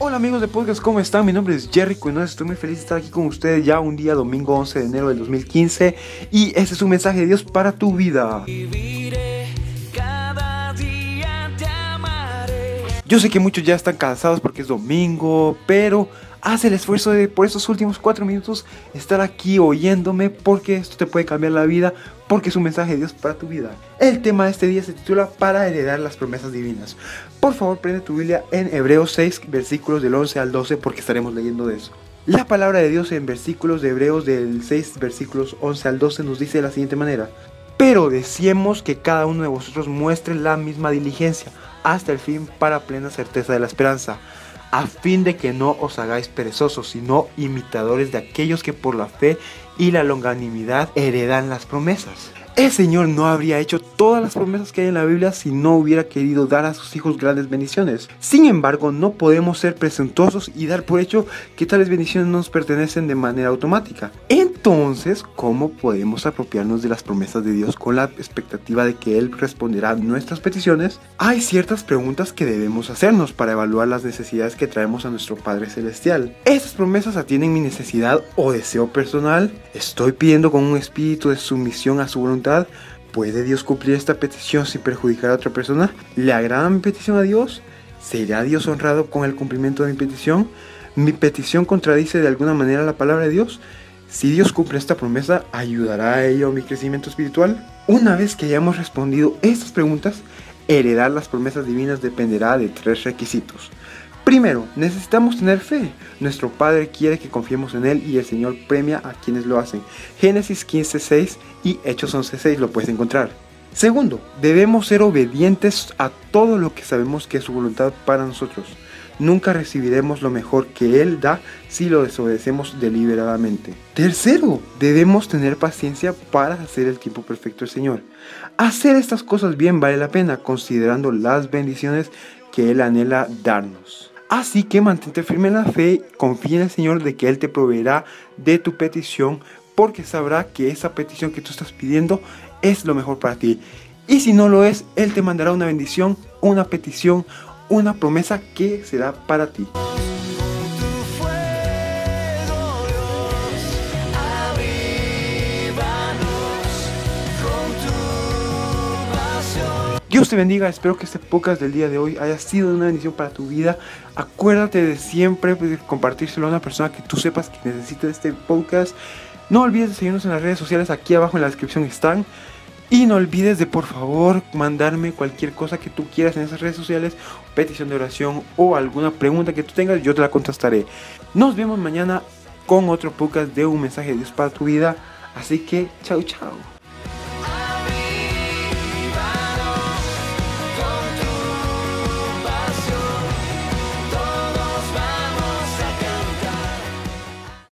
Hola amigos de podcast, ¿cómo están? Mi nombre es Jerry Cuenones, estoy muy feliz de estar aquí con ustedes ya un día domingo 11 de enero del 2015 y este es un mensaje de Dios para tu vida. Yo sé que muchos ya están cansados porque es domingo, pero haz el esfuerzo de por estos últimos cuatro minutos estar aquí oyéndome porque esto te puede cambiar la vida porque es un mensaje de Dios para tu vida. El tema de este día se titula Para heredar las promesas divinas. Por favor, prende tu Biblia en Hebreos 6, versículos del 11 al 12 porque estaremos leyendo de eso. La palabra de Dios en versículos de Hebreos del 6, versículos 11 al 12 nos dice de la siguiente manera. Pero decíamos que cada uno de vosotros muestre la misma diligencia hasta el fin para plena certeza de la esperanza a fin de que no os hagáis perezosos, sino imitadores de aquellos que por la fe y la longanimidad heredan las promesas. El Señor no habría hecho todas las promesas que hay en la Biblia si no hubiera querido dar a sus hijos grandes bendiciones. Sin embargo, no podemos ser presuntuosos y dar por hecho que tales bendiciones nos pertenecen de manera automática. Entonces, ¿cómo podemos apropiarnos de las promesas de Dios con la expectativa de que Él responderá nuestras peticiones? Hay ciertas preguntas que debemos hacernos para evaluar las necesidades que traemos a nuestro Padre Celestial. ¿Estas promesas atienden mi necesidad o deseo personal? ¿Estoy pidiendo con un espíritu de sumisión a su voluntad? ¿Puede Dios cumplir esta petición sin perjudicar a otra persona? ¿Le agrada mi petición a Dios? ¿Será Dios honrado con el cumplimiento de mi petición? ¿Mi petición contradice de alguna manera la palabra de Dios? Si Dios cumple esta promesa, ¿ayudará a ello mi crecimiento espiritual? Una vez que hayamos respondido estas preguntas, heredar las promesas divinas dependerá de tres requisitos. Primero, necesitamos tener fe. Nuestro Padre quiere que confiemos en Él y el Señor premia a quienes lo hacen. Génesis 15.6 y Hechos 11.6 lo puedes encontrar. Segundo, debemos ser obedientes a todo lo que sabemos que es su voluntad para nosotros. Nunca recibiremos lo mejor que Él da si lo desobedecemos deliberadamente. Tercero, debemos tener paciencia para hacer el tiempo perfecto del Señor. Hacer estas cosas bien vale la pena considerando las bendiciones que Él anhela darnos. Así que mantente firme en la fe, confía en el Señor de que Él te proveerá de tu petición porque sabrá que esa petición que tú estás pidiendo es lo mejor para ti. Y si no lo es, Él te mandará una bendición, una petición, una promesa que será para ti. Dios te bendiga, espero que este podcast del día de hoy haya sido una bendición para tu vida. Acuérdate de siempre pues, compartírselo a una persona que tú sepas que necesita este podcast. No olvides de seguirnos en las redes sociales, aquí abajo en la descripción están. Y no olvides de por favor mandarme cualquier cosa que tú quieras en esas redes sociales, petición de oración o alguna pregunta que tú tengas, yo te la contestaré. Nos vemos mañana con otro podcast de un mensaje de Dios para tu vida. Así que, chao, chao.